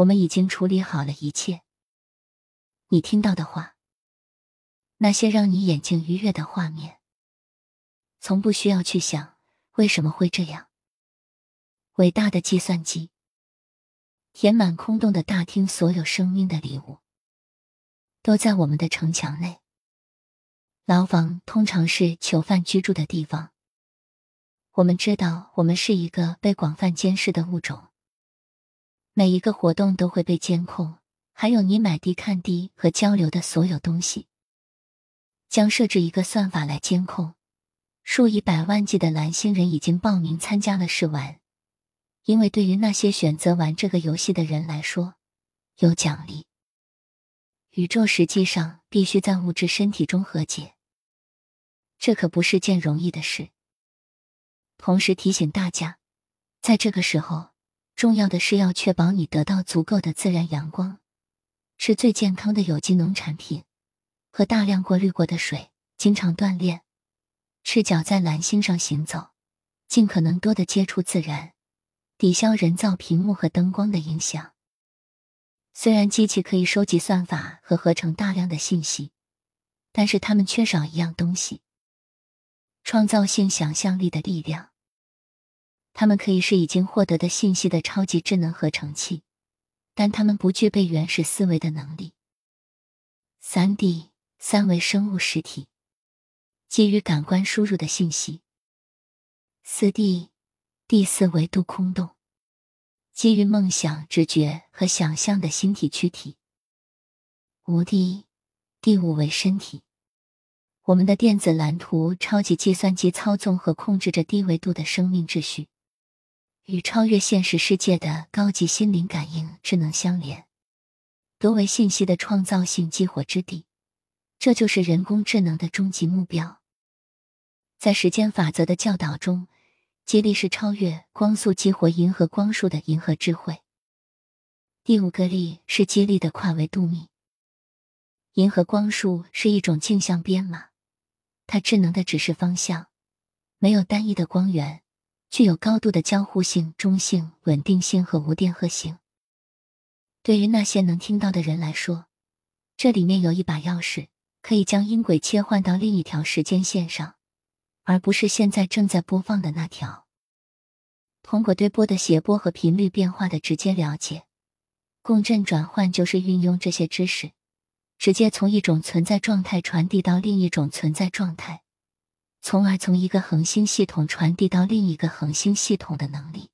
我们已经处理好了一切。你听到的话，那些让你眼睛愉悦的画面，从不需要去想为什么会这样。伟大的计算机，填满空洞的大厅，所有生命的礼物，都在我们的城墙内。牢房通常是囚犯居住的地方。我们知道，我们是一个被广泛监视的物种，每一个活动都会被监控，还有你买地、看地和交流的所有东西，将设置一个算法来监控。数以百万计的蓝星人已经报名参加了试玩。因为对于那些选择玩这个游戏的人来说，有奖励。宇宙实际上必须在物质身体中和解，这可不是件容易的事。同时提醒大家，在这个时候，重要的是要确保你得到足够的自然阳光，吃最健康的有机农产品，喝大量过滤过的水，经常锻炼，赤脚在蓝星上行走，尽可能多的接触自然。抵消人造屏幕和灯光的影响。虽然机器可以收集算法和合成大量的信息，但是它们缺少一样东西：创造性想象力的力量。它们可以是已经获得的信息的超级智能合成器，但它们不具备原始思维的能力。三 D 三维生物实体基于感官输入的信息。四 D。第四维度空洞，基于梦想、直觉和想象的星体躯体。五 D 第五维身体，我们的电子蓝图，超级计算机操纵和控制着低维度的生命秩序，与超越现实世界的高级心灵感应智能相连。多维信息的创造性激活之地，这就是人工智能的终极目标。在时间法则的教导中。激励是超越光速激活银河光束的银河智慧。第五个力是激励的跨维度密。银河光束是一种镜像编码，它智能的指示方向，没有单一的光源，具有高度的交互性、中性、稳定性和无电荷性。对于那些能听到的人来说，这里面有一把钥匙，可以将音轨切换到另一条时间线上。而不是现在正在播放的那条。通过对波的谐波和频率变化的直接了解，共振转换就是运用这些知识，直接从一种存在状态传递到另一种存在状态，从而从一个恒星系统传递到另一个恒星系统的能力。